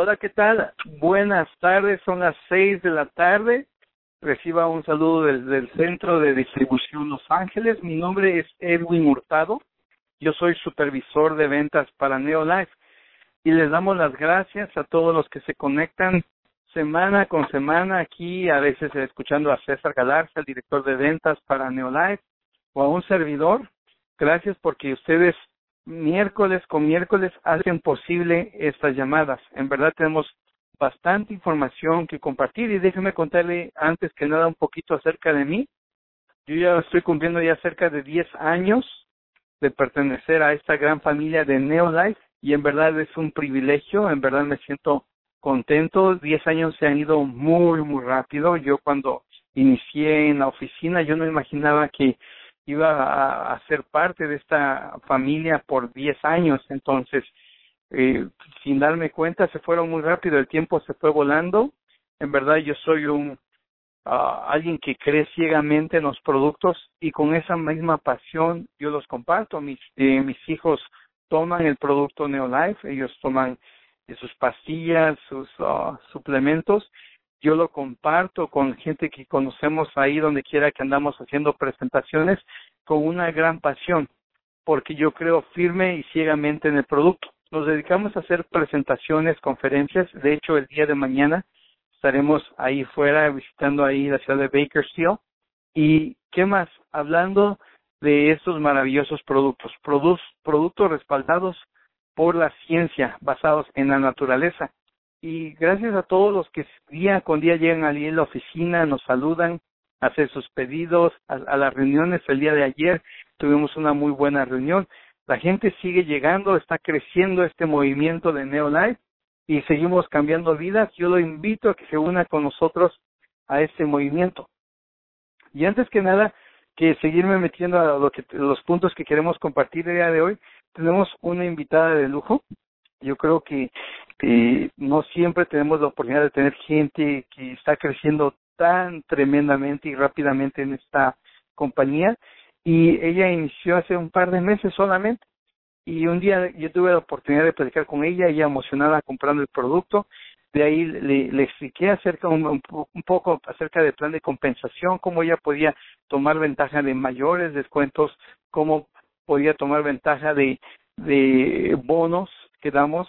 Hola, ¿qué tal? Buenas tardes, son las seis de la tarde. Reciba un saludo del, Centro de Distribución Los Ángeles. Mi nombre es Edwin Hurtado. Yo soy supervisor de ventas para Neolife y les damos las gracias a todos los que se conectan semana con semana aquí, a veces escuchando a César Galarza, el director de ventas para Neolife, o a un servidor. Gracias porque ustedes miércoles con miércoles hacen posible estas llamadas. En verdad tenemos bastante información que compartir y déjeme contarle antes que nada un poquito acerca de mí. Yo ya estoy cumpliendo ya cerca de 10 años de pertenecer a esta gran familia de Neolife y en verdad es un privilegio, en verdad me siento contento. 10 años se han ido muy, muy rápido. Yo cuando inicié en la oficina yo no imaginaba que iba a, ser parte de esta familia por 10 años, entonces, eh, sin darme cuenta, se fueron muy rápido, el tiempo se fue volando. En verdad, yo soy un ah, alguien que cree ciegamente en los productos y con esa misma pasión yo los comparto. Mis, eh, mis hijos toman el producto Neolife, ellos toman sus pastillas, sus ah, suplementos yo lo comparto con gente que conocemos ahí donde quiera que andamos haciendo presentaciones con una gran pasión, porque yo creo firme y ciegamente en el producto. Nos dedicamos a hacer presentaciones, conferencias. De hecho, el día de mañana estaremos ahí fuera visitando ahí la ciudad de Bakersfield. ¿Y qué más? Hablando de estos maravillosos productos, productos respaldados por la ciencia, basados en la naturaleza y gracias a todos los que día con día llegan allí en la oficina, nos saludan, hacen sus pedidos, a, las reuniones el día de ayer tuvimos una muy buena reunión. La gente sigue llegando, está creciendo este movimiento de Neolife y seguimos cambiando vidas. Yo lo invito a que se una con nosotros a este movimiento. Y antes que nada, que seguirme metiendo a lo que, los puntos que queremos compartir el día de hoy, tenemos una invitada de lujo. Yo creo que eh, no siempre tenemos la oportunidad de tener gente que está creciendo tan tremendamente y rápidamente en esta compañía. Y ella inició hace un par de meses solamente. Y un día yo tuve la oportunidad de platicar con ella, ella emocionada comprando el producto, de ahí le, le expliqué acerca un, un, poco acerca del plan de compensación, cómo ella podía tomar ventaja de mayores descuentos, cómo podía tomar ventaja de, de bonos que damos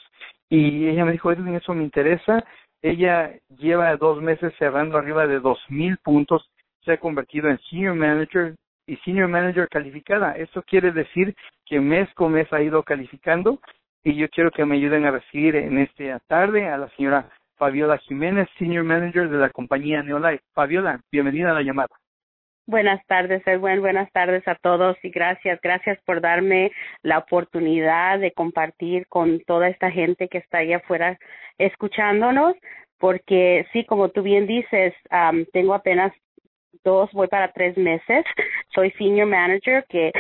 y ella me dijo, Edwin, eso me interesa. Ella lleva dos meses cerrando arriba de dos mil puntos, se ha convertido en senior manager y senior manager calificada. Eso quiere decir que mes con mes ha ido calificando y yo quiero que me ayuden a recibir en esta tarde a la señora Fabiola Jiménez, senior manager de la compañía Neolife. Fabiola, bienvenida a la llamada. Buenas tardes, Edwin. Buenas tardes a todos y gracias. Gracias por darme la oportunidad de compartir con toda esta gente que está allá afuera escuchándonos, porque sí, como tú bien dices, tengo apenas dos, voy para tres meses. Soy senior manager, que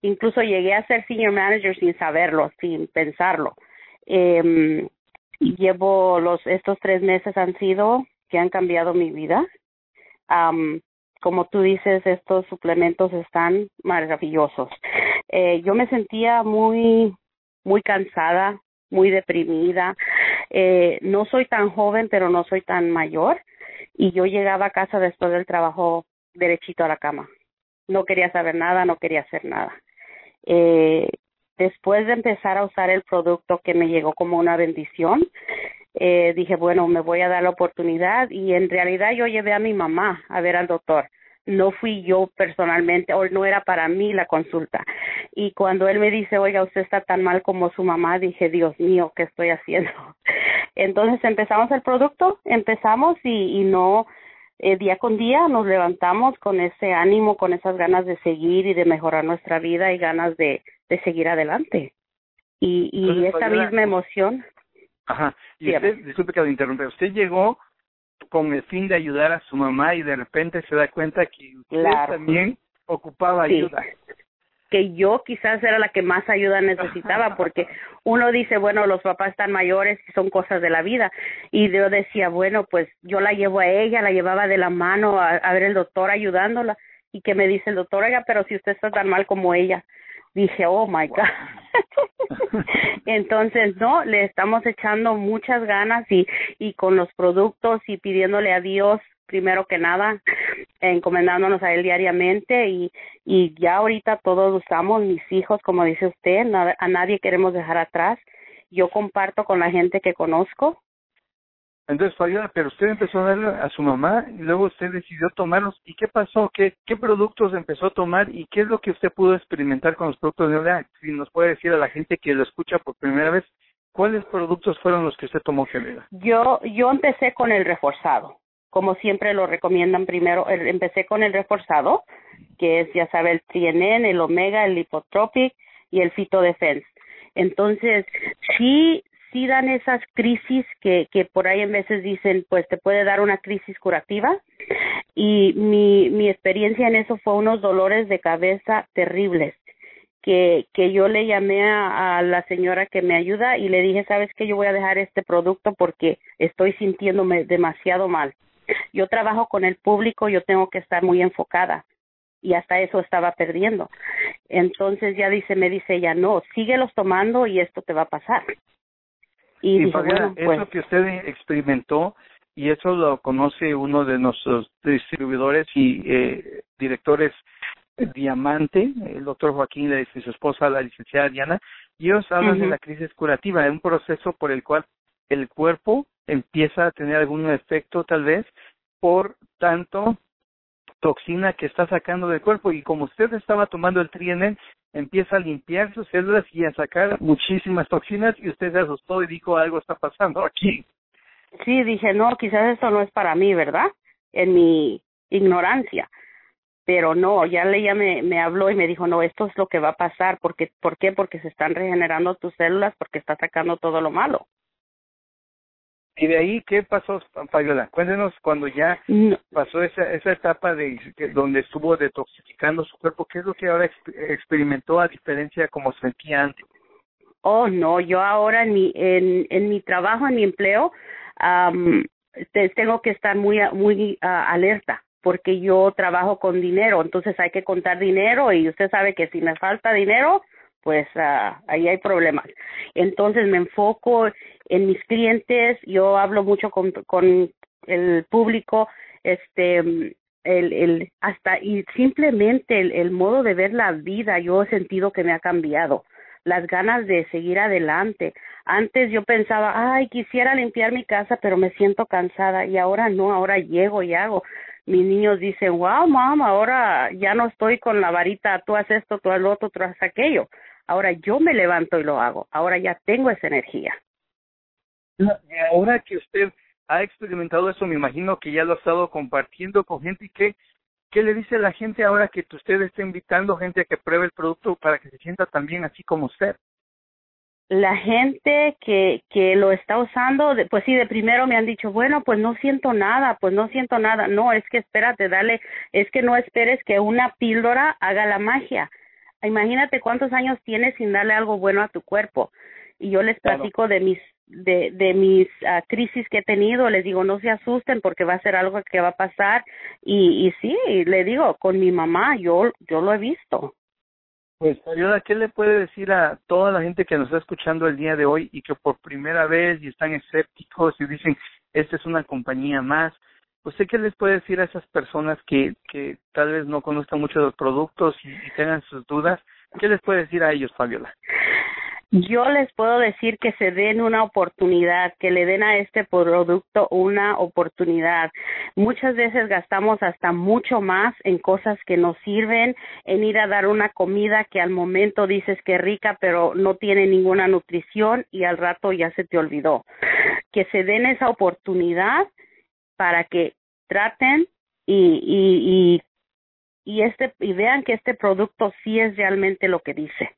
incluso llegué a ser senior manager sin saberlo, sin pensarlo. Eh, llevo los, estos tres meses han sido que han cambiado mi vida como tú dices, estos suplementos están maravillosos. Eh, yo me sentía muy, muy cansada, muy deprimida. Eh, no soy tan joven, pero no soy tan mayor. Y yo llegaba a casa después del trabajo derechito a la cama. No quería saber nada, no quería hacer nada. Eh, después de empezar a usar el producto que me llegó como una bendición, eh, dije, bueno, me voy a dar la oportunidad y en realidad yo llevé a mi mamá a ver al doctor. No fui yo personalmente o no era para mí la consulta. Y cuando él me dice, oiga, usted está tan mal como su mamá, dije, Dios mío, ¿qué estoy haciendo? Entonces empezamos el producto, empezamos y, y no, eh, día con día nos levantamos con ese ánimo, con esas ganas de seguir y de mejorar nuestra vida y ganas de, de seguir adelante. Y, y esta misma emoción Ajá. Y usted, disculpe que lo interrumpa, usted llegó con el fin de ayudar a su mamá y de repente se da cuenta que usted también ocupaba ayuda. Que yo quizás era la que más ayuda necesitaba, porque uno dice, bueno, los papás están mayores y son cosas de la vida. Y yo decía, bueno, pues yo la llevo a ella, la llevaba de la mano a, a ver el doctor ayudándola. Y que me dice el doctor, oiga, pero si usted está tan mal como ella, Dije, oh my God. Entonces, no, le estamos echando muchas ganas y, y con los productos y pidiéndole a Dios primero que nada, encomendándonos a Él diariamente y, y ya ahorita todos usamos, mis hijos, como dice usted, a nadie queremos dejar atrás. Yo comparto con la gente que conozco entonces, Fabiola, pero usted empezó a darle a su mamá y luego usted decidió tomarlos. ¿Y qué pasó? ¿Qué, qué productos empezó a tomar y qué es lo que usted pudo experimentar con los productos de Olea? Si nos puede decir a la gente que lo escucha por primera vez, ¿cuáles productos fueron los que usted tomó, Fabiola? Yo, yo empecé con el reforzado. Como siempre lo recomiendan primero, empecé con el reforzado, que es, ya sabe, el TNN, el Omega, el Lipotropic y el Fitodefense. Entonces, sí, sí dan esas crisis que, por ahí en veces dicen, pues te puede dar una crisis curativa. Y mi, mi experiencia en eso fue unos dolores de cabeza terribles. Que, yo le llamé a, a la señora que me ayuda y le dije, sabes que yo voy a dejar este producto porque estoy sintiéndome demasiado mal. Yo trabajo con el público, yo tengo que estar muy enfocada y hasta eso estaba perdiendo. Entonces ya dice, me dice ella, no, síguelos tomando y esto te va a pasar. Y, eso pues que usted experimentó y eso lo conoce uno de nuestros distribuidores y eh, directores Diamante, el doctor Joaquín y su esposa, la licenciada Diana, y ellos hablan de la crisis curativa, es un proceso por el cual el cuerpo empieza a tener algún efecto tal vez por tanto toxina que está sacando del cuerpo. Y como usted estaba tomando el trienen, empieza a limpiar sus células y a sacar muchísimas toxinas y usted se asustó y dijo algo está pasando aquí. Sí, dije, no, quizás esto no es para mí, ¿verdad? En mi ignorancia. Pero no, ya ella me, me habló y me dijo, no, esto es lo que va a pasar. Porque, ¿Por qué? Porque se están regenerando tus células, porque está sacando todo lo malo. Y de ahí, ¿qué pasó, Fabiola? Cuéntenos cuando ya pasó esa, esa etapa de donde estuvo detoxificando su cuerpo, ¿qué es lo que ahora experimentó a diferencia de como sentía antes? Oh, no, yo ahora en mi, en, en mi trabajo, en mi empleo, tengo que estar muy, muy ah, alerta porque yo trabajo con dinero, entonces hay que contar dinero y usted sabe que si me falta dinero, pues uh, ahí hay problemas. Entonces me enfoco en mis clientes, yo hablo mucho con, el público, este, el, el, hasta, y simplemente el, el modo de ver la vida, yo he sentido que me ha cambiado, las ganas de seguir adelante. Antes yo pensaba, ay, quisiera limpiar mi casa, pero me siento cansada, y ahora no, ahora llego y hago mis niños dicen, wow, mamá, ahora ya no estoy con la varita, tú haces esto, tú haces lo otro, tú haces aquello. Ahora yo me levanto y lo hago. Ahora ya tengo esa energía. Ahora que usted ha experimentado eso, me imagino que ya lo ha estado compartiendo con gente. ¿Y qué, qué le dice la gente ahora que usted está invitando gente a que pruebe el producto para que se sienta también así como usted? la gente que, que lo está usando, pues sí, de primero me han dicho, bueno, pues no siento nada, pues no siento nada. No, es que espérate, dale, es que no esperes que una píldora haga la magia. Imagínate cuántos años tienes sin darle algo bueno a tu cuerpo. Y yo les platico de mis de, de mis uh, crisis que he tenido, les digo, no se asusten porque va a ser algo que va a pasar. Y, y sí, le digo, con mi mamá, yo, yo lo he visto. Pues, Ayuda, ¿qué le puede decir a toda la gente que nos está escuchando el día de hoy y que por primera vez y están escépticos y dicen, esta es una compañía más? ¿Usted qué les puede decir a esas personas que, que tal vez no conozcan mucho los productos y, tengan sus dudas? ¿Qué les puede decir a ellos, Fabiola? Yo les puedo decir que se den una oportunidad, que le den a este producto una oportunidad. Muchas veces gastamos hasta mucho más en cosas que nos sirven, en ir a dar una comida que al momento dices que rica, pero no tiene ninguna nutrición y al rato ya se te olvidó. Que se den esa oportunidad para que traten y, y, y, y, este, y vean que este producto sí es realmente lo que dice.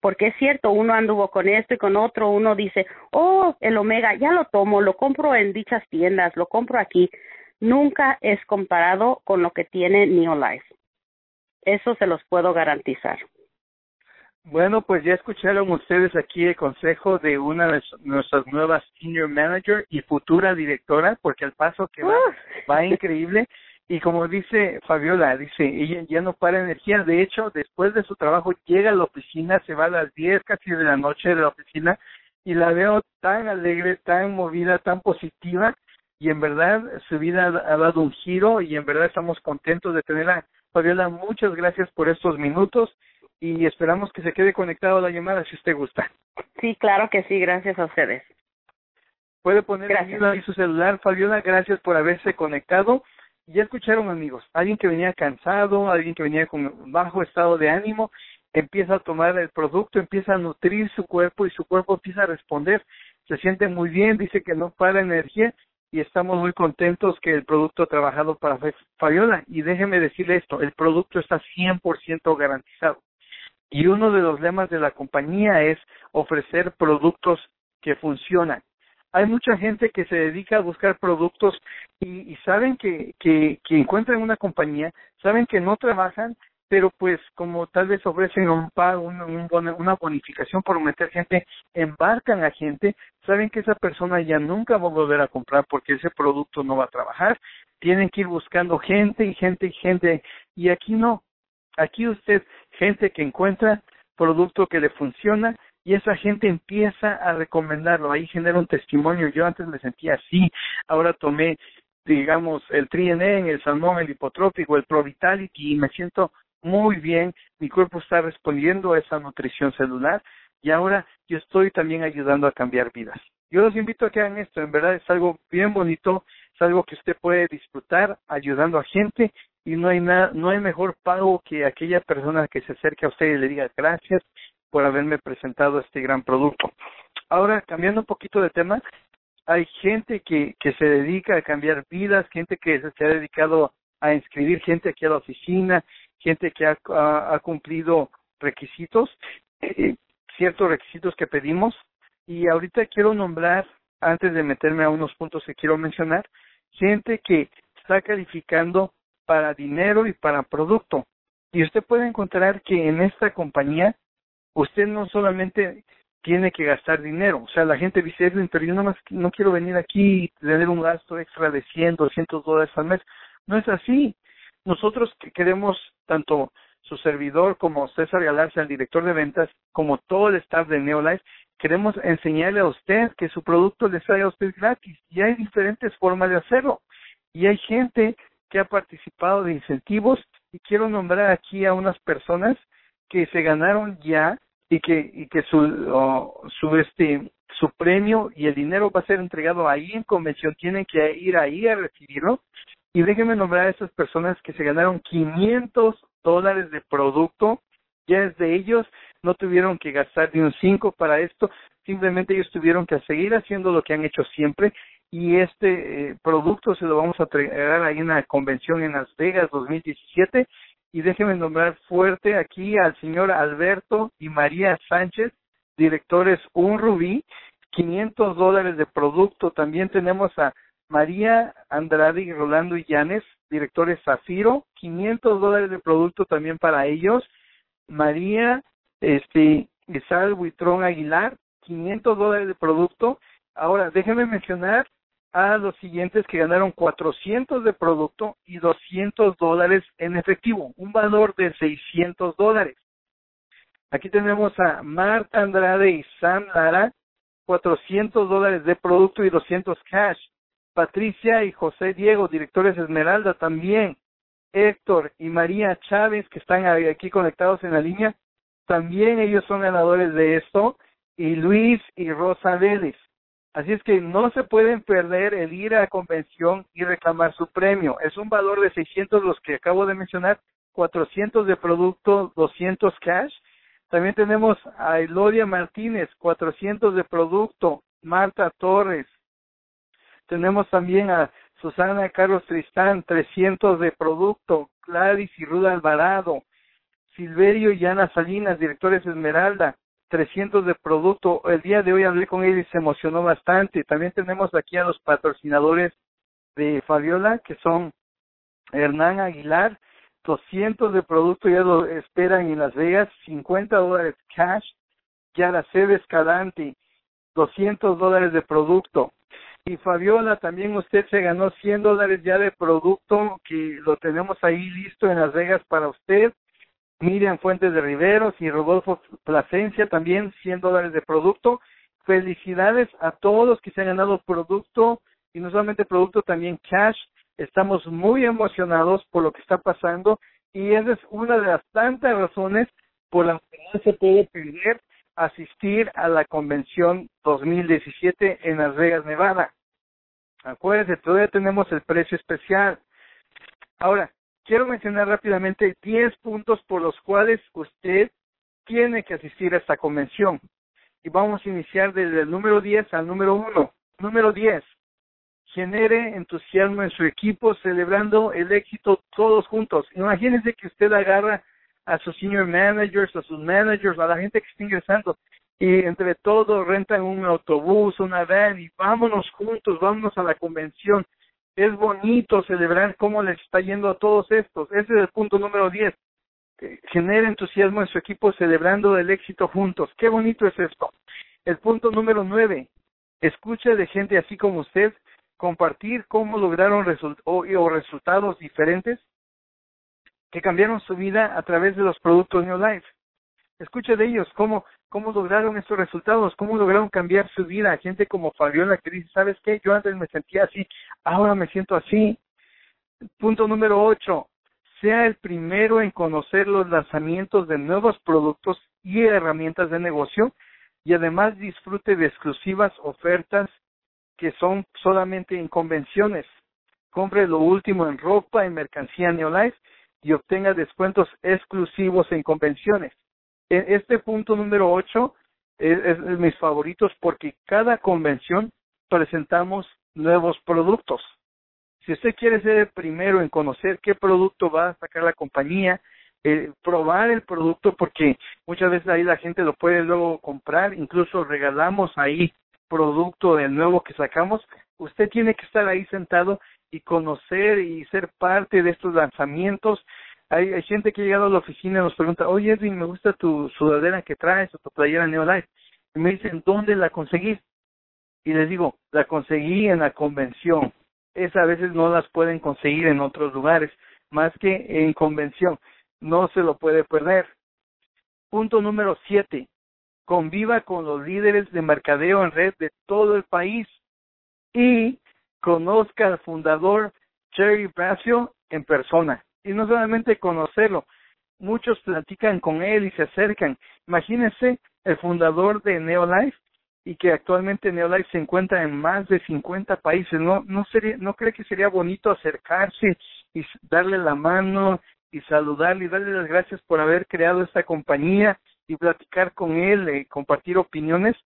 Porque es cierto, uno anduvo con esto y con otro, uno dice, oh, el omega, ya lo tomo, lo compro en dichas tiendas, lo compro aquí. Nunca es comparado con lo que tiene Neolife. Eso se los puedo garantizar. Bueno, pues ya escucharon ustedes aquí el consejo de una de nuestras nuevas senior manager y futura directora, porque el paso que va, va increíble. Y como dice Fabiola, dice, ella ya no para energía. De hecho, después de su trabajo llega a la oficina, se va a las 10 casi de la noche de la oficina y la veo tan alegre, tan movida, tan positiva y en verdad su vida ha dado un giro y en verdad estamos contentos de tenerla. Fabiola, muchas gracias por estos minutos y esperamos que se quede conectado a la llamada si usted gusta. Sí, claro que sí, gracias a ustedes. Puede poner ahí su celular. Fabiola, gracias por haberse conectado. Ya escucharon amigos, alguien que venía cansado, alguien que venía con bajo estado de ánimo, empieza a tomar el producto, empieza a nutrir su cuerpo y su cuerpo empieza a responder. Se siente muy bien, dice que no para energía y estamos muy contentos que el producto ha trabajado para Fabiola. Y déjeme decirle esto, el producto está 100% garantizado. Y uno de los lemas de la compañía es ofrecer productos que funcionan. Hay mucha gente que se dedica a buscar productos y, saben que, que, encuentran una compañía, saben que no trabajan, pero pues como tal vez ofrecen un pago, una bonificación por meter gente, embarcan a gente, saben que esa persona ya nunca va a volver a comprar porque ese producto no va a trabajar, tienen que ir buscando gente y gente y gente, y aquí no, aquí usted, gente que encuentra producto que le funciona y esa gente empieza a recomendarlo, ahí genera un testimonio, yo antes me sentía así, ahora tomé, digamos, el triene, el salmón, el hipotrópico, el provitality y me siento muy bien, mi cuerpo está respondiendo a esa nutrición celular y ahora yo estoy también ayudando a cambiar vidas. Yo los invito a que hagan esto, en verdad es algo bien bonito, es algo que usted puede disfrutar ayudando a gente y no hay nada, no hay mejor pago que aquella persona que se acerque a usted y le diga gracias por haberme presentado este gran producto. Ahora, cambiando un poquito de tema, hay gente que, que se dedica a cambiar vidas, gente que se ha dedicado a inscribir gente aquí a la oficina, gente que ha, ha, cumplido requisitos, eh, ciertos requisitos que pedimos. Y ahorita quiero nombrar, antes de meterme a unos puntos que quiero mencionar, gente que está calificando para dinero y para producto. Y usted puede encontrar que en esta compañía usted no solamente tiene que gastar dinero. O sea, la gente dice, pero yo más no quiero venir aquí y tener un gasto extra de 100, 200 dólares al mes. No es así. Nosotros que queremos, tanto su servidor como César Galarza, el director de ventas, como todo el staff de Neolife, queremos enseñarle a usted que su producto le sale a usted gratis. Y hay diferentes formas de hacerlo. Y hay gente que ha participado de incentivos y quiero nombrar aquí a unas personas que se ganaron ya y que y que su su este su premio y el dinero va a ser entregado ahí en convención. Tienen que ir ahí a recibirlo. Y déjenme nombrar a esas personas que se ganaron 500 dólares de producto. Ya es de ellos. No tuvieron que gastar ni un cinco para esto. Simplemente ellos tuvieron que seguir haciendo lo que han hecho siempre y este eh, producto se lo vamos a entregar ahí en la convención en Las Vegas 2017 y déjeme nombrar fuerte aquí al señor Alberto y María Sánchez, directores Un Rubí, 500 dólares de producto. También tenemos a María Andrade y Rolando Illanes, directores Zafiro, 500 dólares de producto también para ellos. María este, Isabel Buitrón Aguilar, 500 dólares de producto. Ahora, déjenme mencionar a los siguientes que ganaron 400 de producto y 200 dólares en efectivo, un valor de 600 dólares. Aquí tenemos a Marta Andrade y Sam Lara, 400 dólares de producto y 200 cash. Patricia y José Diego, directores Esmeralda también. Héctor y María Chávez, que están aquí conectados en la línea, también ellos son ganadores de esto. Y Luis y Rosa Vélez. Así es que no se pueden perder el ir a la convención y reclamar su premio. Es un valor de 600 los que acabo de mencionar, 400 de producto, 200 cash. También tenemos a Elodia Martínez, 400 de producto, Marta Torres. Tenemos también a Susana Carlos Tristán, 300 de producto, Gladys y Ruda Alvarado, Silverio y Ana Salinas, directores Esmeralda, 300 de producto. El día de hoy hablé con él y se emocionó bastante. También tenemos aquí a los patrocinadores de Fabiola, que son Hernán Aguilar, 200 de producto ya lo esperan en Las Vegas, 50 dólares cash. Yara Cebes Escalante, 200 dólares de producto. Y Fabiola, también usted se ganó 100 dólares ya de producto que lo tenemos ahí listo en Las Vegas para usted. Miriam Fuentes de Riveros y Rodolfo Plasencia también 100 dólares de producto. Felicidades a todos los que se han ganado producto y no solamente producto, también cash. Estamos muy emocionados por lo que está pasando y esa es una de las tantas razones por las que no se puede perder asistir a la convención 2017 en Las Vegas, Nevada. Acuérdense, todavía tenemos el precio especial. Ahora, quiero mencionar rápidamente 10 puntos por los cuales usted tiene que asistir a esta convención. Y vamos a iniciar desde el número 10 al número 1. Número 10. Genere entusiasmo en su equipo celebrando el éxito todos juntos. Imagínense que usted agarra a sus senior managers, a sus managers, a la gente que está ingresando y entre todos rentan un autobús, una van y vámonos juntos, vámonos a la convención. Es bonito celebrar cómo les está yendo a todos estos. Ese es el punto número 10. Genera entusiasmo en su equipo celebrando el éxito juntos. Qué bonito es esto. El punto número 9. Escucha de gente así como usted compartir cómo lograron o resultados diferentes que cambiaron su vida a través de los productos New Life. Escuche de ellos cómo, cómo lograron estos resultados, cómo lograron cambiar su vida. Gente como Fabiola que dice, ¿sabes qué? Yo antes me sentía así, ahora me siento así. Punto número ocho, sea el primero en conocer los lanzamientos de nuevos productos y herramientas de negocio y además disfrute de exclusivas ofertas que son solamente en convenciones. Compre lo último en ropa, en mercancía Neolife y obtenga descuentos exclusivos en convenciones. En este punto número 8 es, es de mis favoritos porque cada convención presentamos nuevos productos. Si usted quiere ser el primero en conocer qué producto va a sacar la compañía, eh, probar el producto porque muchas veces ahí la gente lo puede luego comprar, incluso regalamos ahí producto del nuevo que sacamos, usted tiene que estar ahí sentado y conocer y ser parte de estos lanzamientos. Hay, hay gente que ha llegado a la oficina y nos pregunta, oye Edwin, me gusta tu sudadera que traes o tu playera Neolife. Y me dicen, ¿dónde la conseguí? Y les digo, la conseguí en la convención. Esa a veces no las pueden conseguir en otros lugares, más que en convención. No se lo puede perder. Punto número siete. Conviva con los líderes de mercadeo en red de todo el país y conozca al fundador Jerry Bracio en persona. Y no solamente conocerlo, muchos platican con él y se acercan. Imagínense el fundador de Neolife y que actualmente Neolife se encuentra en más de 50 países. No, no sería, no cree que sería bonito acercarse y darle la mano y saludarle y darle las gracias por haber creado esta compañía y platicar con él, eh, compartir opiniones.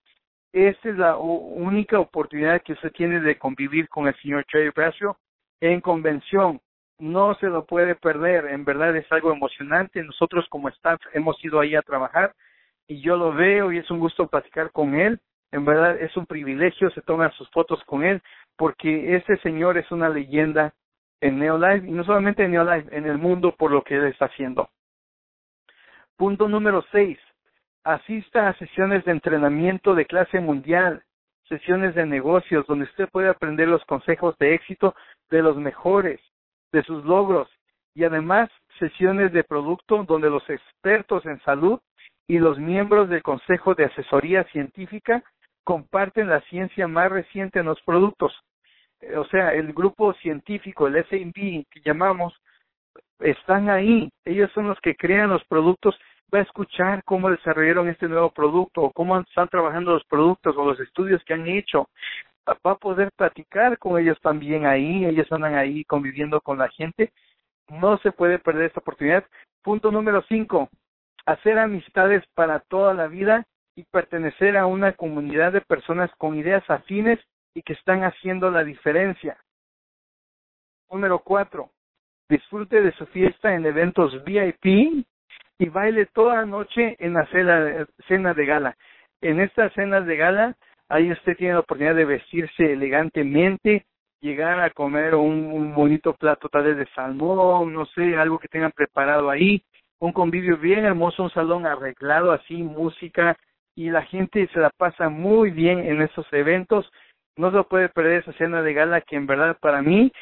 Esta es la única oportunidad que usted tiene de convivir con el señor Trey Bracio en convención. No se lo puede perder, en verdad es algo emocionante. Nosotros como staff hemos ido ahí a trabajar y yo lo veo y es un gusto platicar con él. En verdad es un privilegio, se toman sus fotos con él porque este señor es una leyenda en Neolife y no solamente en Neolife, en el mundo por lo que él está haciendo. Punto número seis, asista a sesiones de entrenamiento de clase mundial, sesiones de negocios donde usted puede aprender los consejos de éxito de los mejores, de sus logros y además sesiones de producto donde los expertos en salud y los miembros del Consejo de Asesoría Científica comparten la ciencia más reciente en los productos. Eh, o sea, el grupo científico, el SMB que llamamos, están ahí. Ellos son los que crean los productos va a escuchar cómo desarrollaron este nuevo producto o cómo están trabajando los productos o los estudios que han hecho. Va a poder platicar con ellos también ahí, ellos andan ahí conviviendo con la gente. No se puede perder esta oportunidad. Punto número cinco, hacer amistades para toda la vida y pertenecer a una comunidad de personas con ideas afines y que están haciendo la diferencia. Número cuatro, disfrute de su fiesta en eventos VIP y baile toda la noche en la cena, de gala. En estas cenas de gala, ahí usted tiene la oportunidad de vestirse elegantemente, llegar a comer un, bonito plato tal vez de salmón, no sé, algo que tengan preparado ahí, un convivio bien hermoso, un salón arreglado así, música, y la gente se la pasa muy bien en esos eventos No se puede perder esa cena de gala que en verdad para mí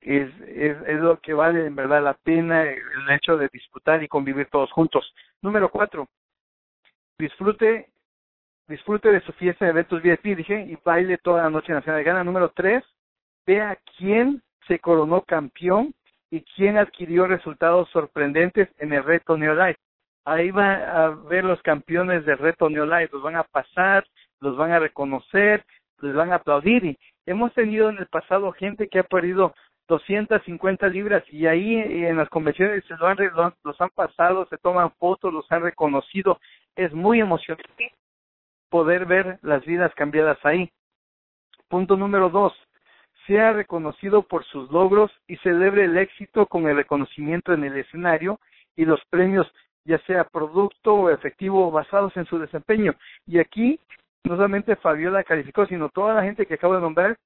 es, es, es lo que vale en verdad la pena el hecho de disfrutar y convivir todos juntos. Número cuatro, disfrute disfrute de su fiesta de eventos VIP, dije, y baile toda la noche en la de gala. Número tres, vea quién se coronó campeón y quién adquirió resultados sorprendentes en el reto Neolife. Ahí va a ver los campeones del reto Neolife, los van a pasar, los van a reconocer, les van a aplaudir. Y hemos tenido en el pasado gente que ha perdido 250 libras y ahí en las convenciones se lo han, los han pasado, se toman fotos, los han reconocido. Es muy emocionante poder ver las vidas cambiadas ahí. Punto número dos, sea reconocido por sus logros y celebre el éxito con el reconocimiento en el escenario y los premios, ya sea producto o efectivo basados en su desempeño. Y aquí no solamente Fabiola calificó, sino toda la gente que acabo de nombrar,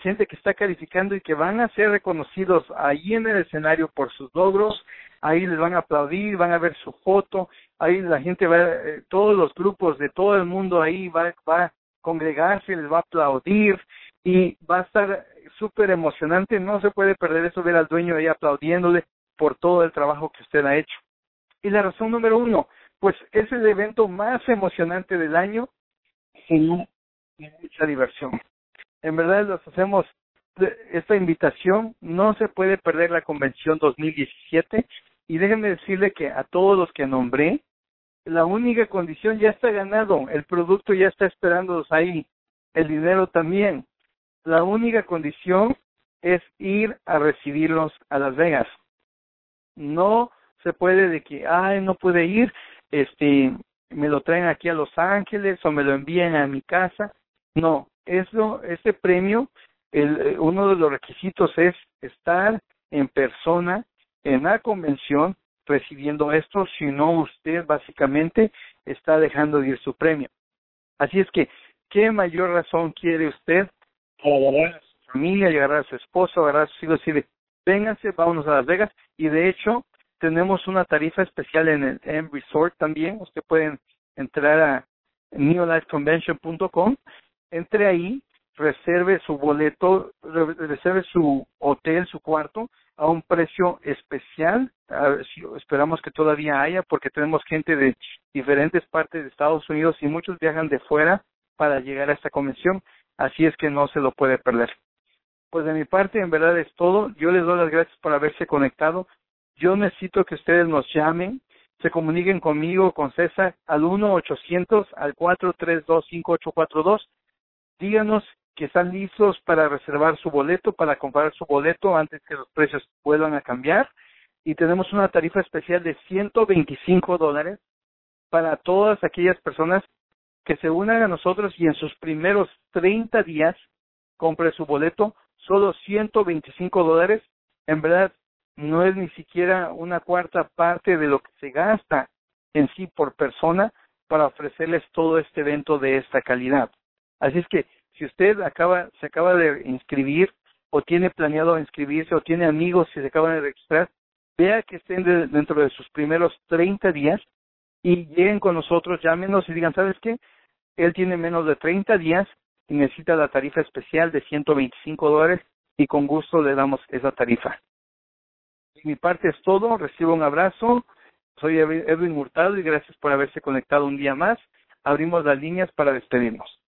gente que está calificando y que van a ser reconocidos ahí en el escenario por sus logros, ahí les van a aplaudir, van a ver su foto, ahí la gente va, eh, todos los grupos de todo el mundo ahí va, va a congregarse, les va a aplaudir y va a estar súper emocionante, no se puede perder eso, ver al dueño ahí aplaudiéndole por todo el trabajo que usted ha hecho. Y la razón número uno, pues es el evento más emocionante del año sin mucha diversión. En verdad los hacemos esta invitación, no se puede perder la convención 2017 y déjenme decirle que a todos los que nombré, la única condición ya está ganado, el producto ya está esperándolos ahí, el dinero también. La única condición es ir a recibirlos a Las Vegas. No se puede de que, ay, no puede ir, este, me lo traen aquí a Los Ángeles o me lo envíen a mi casa. No, eso, ese premio, el, eh, uno de los requisitos es estar en persona en la convención recibiendo esto, si no usted básicamente está dejando de ir su premio. Así es que, ¿qué mayor razón quiere usted para agarrar a su familia, agarrar a su esposo, agarrar a sus hijos y decir, vénganse, vámonos a Las Vegas? Y de hecho, tenemos una tarifa especial en el M Resort también. Usted puede entrar a neolifeconvention.com, entre ahí, reserve su boleto, reserve su hotel, su cuarto a un precio especial. esperamos que todavía haya porque tenemos gente de diferentes partes de Estados Unidos y muchos viajan de fuera para llegar a esta convención, así es que no se lo puede perder. Pues de mi parte, en verdad es todo. Yo les doy las gracias por haberse conectado. Yo necesito que ustedes nos llamen, se comuniquen conmigo, con César, al 1-800 al 432-5842. Díganos que están listos para reservar su boleto, para comprar su boleto antes que los precios vuelvan a cambiar. Y tenemos una tarifa especial de 125 dólares para todas aquellas personas que se unan a nosotros y en sus primeros 30 días compre su boleto, solo 125 dólares. En verdad, no es ni siquiera una cuarta parte de lo que se gasta en sí por persona para ofrecerles todo este evento de esta calidad. Así es que si usted acaba, se acaba de inscribir o tiene planeado inscribirse o tiene amigos que se acaban de registrar, vea que estén dentro de sus primeros 30 días y lleguen con nosotros, llámenos y digan, ¿sabes qué? Él tiene menos de 30 días y necesita la tarifa especial de 125 dólares y con gusto le damos esa tarifa. De mi parte es todo, recibo un abrazo, soy Edwin Hurtado y gracias por haberse conectado un día más. Abrimos las líneas para despedirnos.